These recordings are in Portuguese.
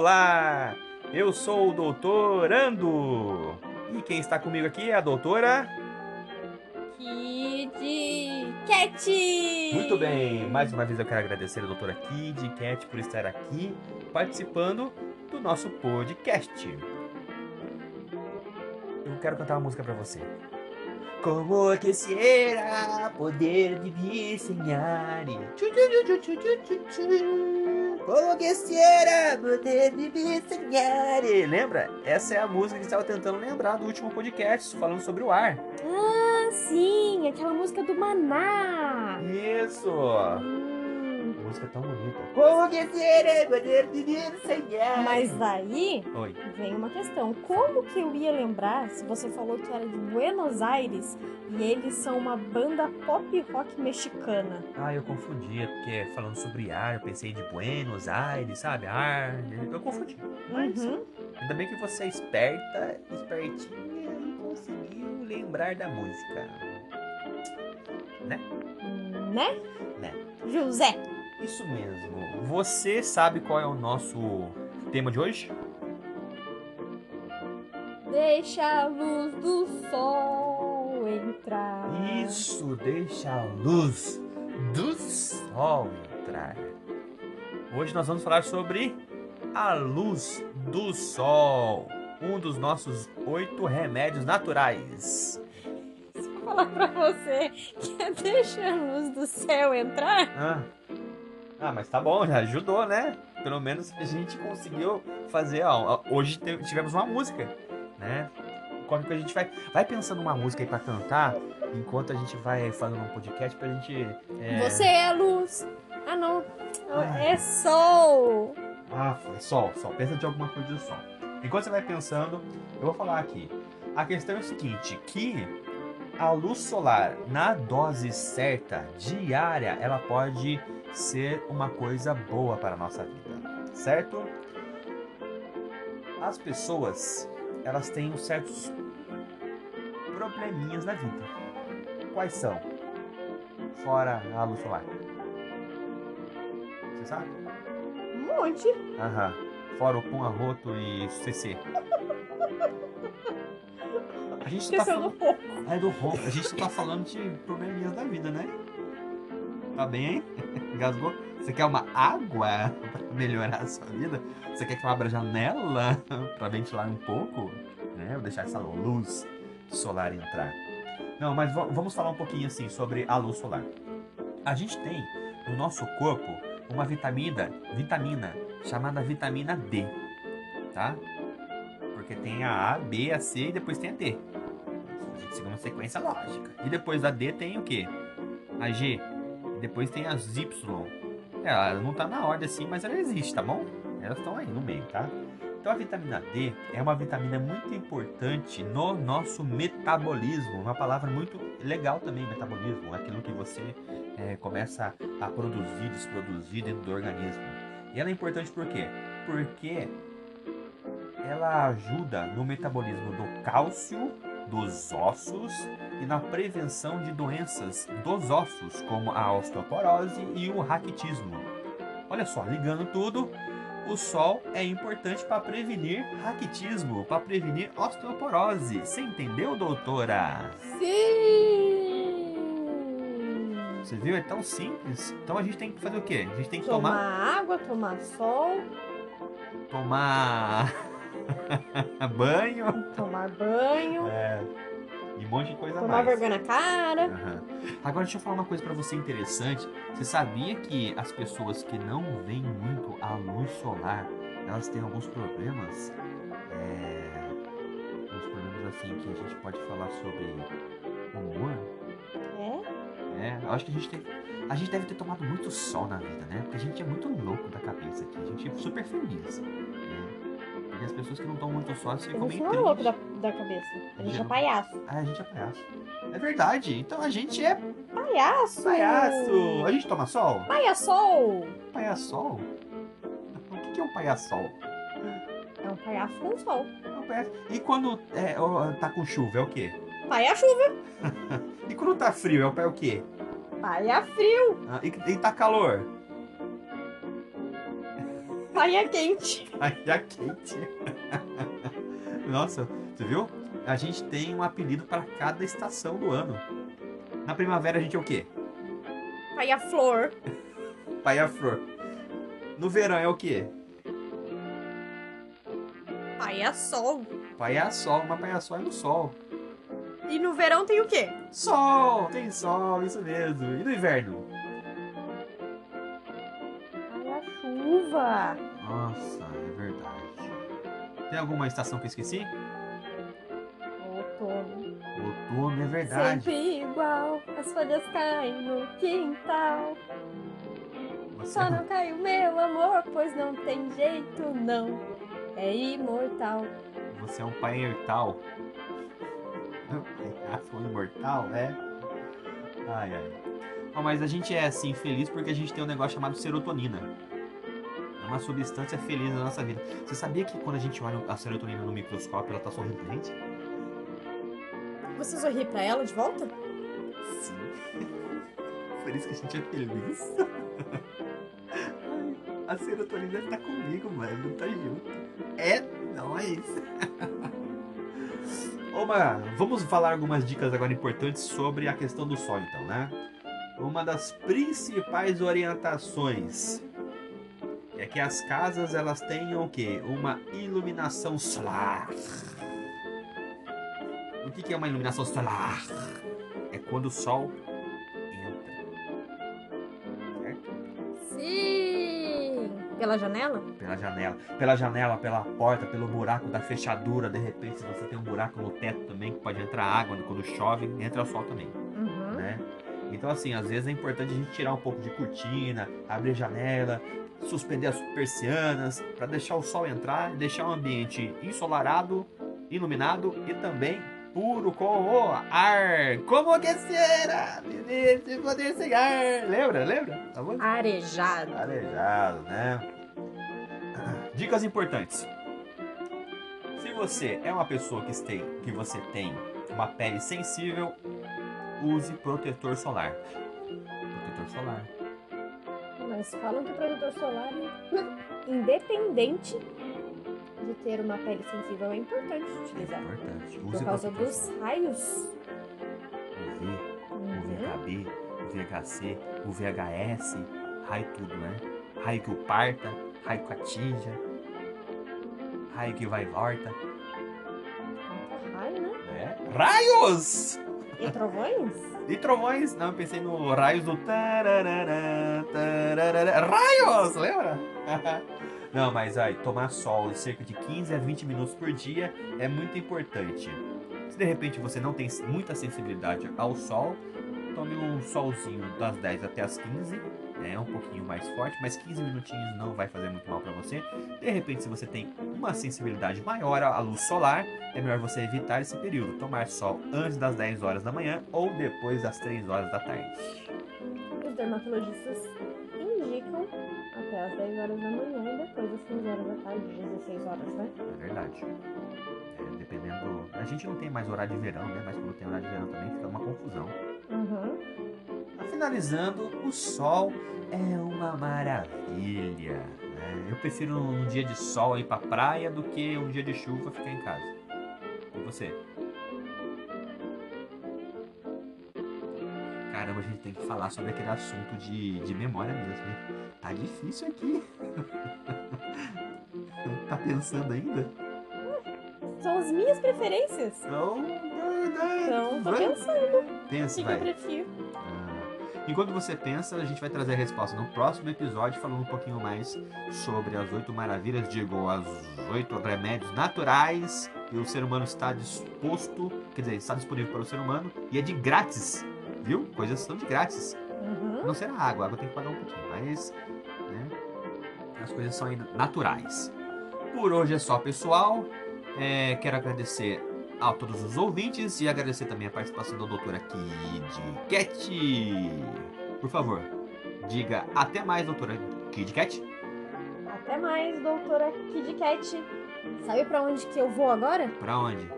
solar. Eu sou o doutor Ando. E quem está comigo aqui é a doutora. Kid Cat! Muito bem, mais uma vez eu quero agradecer a doutora Kid Cat por estar aqui participando do nosso podcast. Eu quero cantar uma música para você. Como quisiera poder vivir sem ar. Como quisiera poder viver sem ar. Lembra? Essa é a música que estava tentando lembrar do último podcast, falando sobre o ar. Ah, sim, aquela música do Maná. Isso! Hum, música tão bonita. Como quisiera poder viver sem ar. Mas aí Oi. vem uma questão. Como que eu ia lembrar se você falou que era de Buenos Aires e eles são uma banda pop rock mexicana? Ah, eu confundia, porque falando sobre ar, eu pensei de Buenos Aires, sabe? Ar. Eu confundi. Mas Uhum. ainda bem que você é esperta, espertinha e conseguiu lembrar da música. Né? Né? Né. José. Isso mesmo. Você sabe qual é o nosso tema de hoje? Deixa a luz do sol entrar. Isso, deixa a luz do sol entrar. Hoje nós vamos falar sobre a luz do sol, um dos nossos oito remédios naturais. Se eu falar pra você que é deixa a luz do céu entrar, Ah, ah mas tá bom, já ajudou, né? Pelo menos a gente conseguiu fazer. Ó, hoje tivemos uma música, né? Quando que a gente vai, vai pensando uma música aí pra cantar, enquanto a gente vai fazendo um podcast pra gente. é, você é luz. Ah, não. Ah. É sol. Ah, foi sol, sol. Pensa de alguma coisa de sol. Enquanto você vai pensando, eu vou falar aqui. A questão é o seguinte, que a luz solar na dose certa, diária, ela pode ser uma coisa boa para a nossa vida, certo? As pessoas, elas têm uns certos probleminhas na vida. Quais são? Fora a luz solar. Você sabe? Um monte. Aham. Fora o pum arroto e CC. A gente tá Esqueceu do falando. pouco. É do ronco. A gente tá falando de probleminhas da vida, né? Tá bem, hein? Engasgou? Você quer uma água pra melhorar a sua vida? Você quer que eu abra a janela pra ventilar um pouco? Né? Vou deixar essa luz solar entrar. Não, mas va- vamos falar um pouquinho assim sobre a luz solar. A gente tem no nosso corpo uma vitamina, vitamina chamada vitamina D, tá? Porque tem a A, B, a C e depois tem a D. Uma sequência lógica. E depois da D tem o quê? A G. Depois tem as Y. É, Ela não tá na ordem assim, mas ela existe, tá bom? Elas estão aí no meio, tá? Então a vitamina D é uma vitamina muito importante no nosso metabolismo. Uma palavra muito legal também, metabolismo. Aquilo que você é, começa a produzir, desproduzir dentro do organismo. E ela é importante por quê? Porque ela ajuda no metabolismo do cálcio, dos ossos e na prevenção de doenças dos ossos, como a osteoporose e o raquitismo. Olha só, ligando tudo, o sol é importante para prevenir raquitismo, para prevenir osteoporose. Você entendeu, doutora? Sim. Você viu? É tão simples. Então a gente tem que fazer o quê? A gente tem que Tomar tomar água, tomar sol, tomar banho tomar banho, é, e um monte de coisa tomar mais. vergonha na cara. Aham. Agora deixa eu falar uma coisa pra você interessante. Você sabia que as pessoas que não veem muito a luz solar, elas têm alguns problemas? É, uns problemas assim que a gente pode falar sobre humor? É? É, eu acho que a gente tem. A gente deve ter tomado muito sol na vida, né? Porque a gente é muito louco da cabeça aqui. A gente é super feliz. Porque as pessoas que não tomam muito A ficam gente meio não é louco da, da cabeça. A gente é Não. palhaço. Ah, a gente é palhaço. É verdade. Então a gente é Palhaço! palhaço. A gente toma sol? Palhaçol! Palhaçol? O que que é um palhaçol? É um palhaço com sol. É um palhaço. E quando é, ó, tá com chuva, é o quê? Paia chuva, E quando tá frio, é o, é o quê? paia frio, Ah, e, e tá calor? Praia quente. Praia quente. Nossa, você viu? A gente tem um apelido para cada estação do ano. Na primavera a gente é o quê? Praia flor. Praia flor. No verão é o quê? Praia sol. Praia sol, mas praia sol é no sol. E no verão tem o quê? Sol, tem sol, isso mesmo. E no inverno? Praia chuva. Nossa, é verdade. Tem alguma estação que eu esqueci? Outono. Outono, é verdade. Sempre igual, as folhas caem no quintal. Você Só não cai o meu amor, pois não tem jeito não. É imortal. Você é um pai imortal. Foi imortal, é? Ai, ai. Ó, mas a gente é assim feliz porque a gente tem um negócio chamado serotonina. Uma substância feliz na nossa vida. Você sabia que quando a gente olha a serotonina no microscópio, ela tá sorrindo pra gente? Você sorri pra ela de volta? Sim. Por isso que a gente é feliz. A serotonina tá comigo, mano. Tá junto. É nóis. Oma, vamos falar algumas dicas agora importantes sobre a questão do sol, então, né? Uma das principais orientações é que as casas elas tenham o quê? Uma iluminação solar. O que que é uma iluminação solar? É quando o sol entra. Certo? Sim! Pela janela? Pela janela. Pela janela, pela porta, pelo buraco da fechadura. De repente, se você tem um buraco no teto também, que pode entrar água quando chove, entra o sol também? Então, assim, às vezes é importante a gente tirar um pouco de cortina, abrir a janela, suspender as persianas, para deixar o sol entrar deixar o ambiente ensolarado, iluminado e também puro com o ar. Como aquecer viver sem poder sem ar. Lembra? Lembra? Tá bom? Arejado. Arejado, né? Dicas importantes. Se você é uma pessoa que tem, que você tem uma pele sensível, use protetor solar. Protetor solar. Mas falam que o protetor solar, independente de ter uma pele sensível, é importante É utilizar. importante. Por Use causa protetor dos raios. UV, o Uhum. VHB, o VHC, o VHS, raio tudo, né? Raio que o parta, raio que atinja, raio que vai e volta. Raio, né? né? Raios! E trovões? E trovões? Não, eu pensei no raios do. tararara, tararara. Raios! Lembra? Não, mas aí, tomar sol cerca de 15 a 20 minutos por dia é muito importante. Se de repente você não tem muita sensibilidade ao sol, tome um solzinho das 10 até as 15, é um pouquinho mais forte, mas 15 minutinhos não vai fazer muito mal você. De repente, se você tem uma sensibilidade maior à luz solar, é melhor você evitar esse período, tomar sol antes das 10 horas da manhã ou depois das 3 horas da tarde. Os dermatologistas indicam até as 10 horas da manhã e depois das 15 horas da tarde, 16 horas, né? É verdade. É, dependendo. A gente não tem mais horário de verão, né? Mas quando tem horário de verão também fica uma confusão. Uhum. Tá Finalizando, o sol é uma maravilha. Eu prefiro um dia de sol ir pra praia do que um dia de chuva ficar em casa. E você? Caramba, a gente tem que falar sobre aquele assunto de, de memória mesmo. hein? Tá difícil aqui. tá pensando ainda? São as minhas preferências. Então, Então, tô vai. pensando o Pensa, que, que eu vai. prefiro. Enquanto você pensa, a gente vai trazer a resposta no próximo episódio, falando um pouquinho mais sobre as oito maravilhas, digo, as oito remédios naturais que o ser humano está disposto, quer dizer, está disponível para o ser humano e é de grátis, viu? Coisas são de grátis. Uhum. Não será água, água tem que pagar um pouquinho, mas né, as coisas são naturais. Por hoje é só, pessoal. É, quero agradecer a todos os ouvintes e agradecer também a participação da doutora Kid Cat. Por favor, diga até mais, doutora Kid Cat. Até mais, doutora Kid Cat. Sabe pra onde que eu vou agora? Pra onde?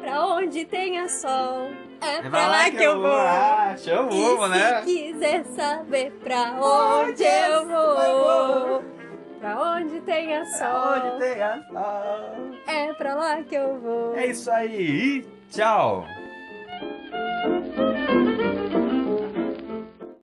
Pra onde tenha sol. É, pra lá que eu vou. Ah, chamou, e né? se quiser saber pra onde eu vou, Pra onde tenha sol. Pra onde sol. É pra lá que eu vou. É isso aí. E tchau.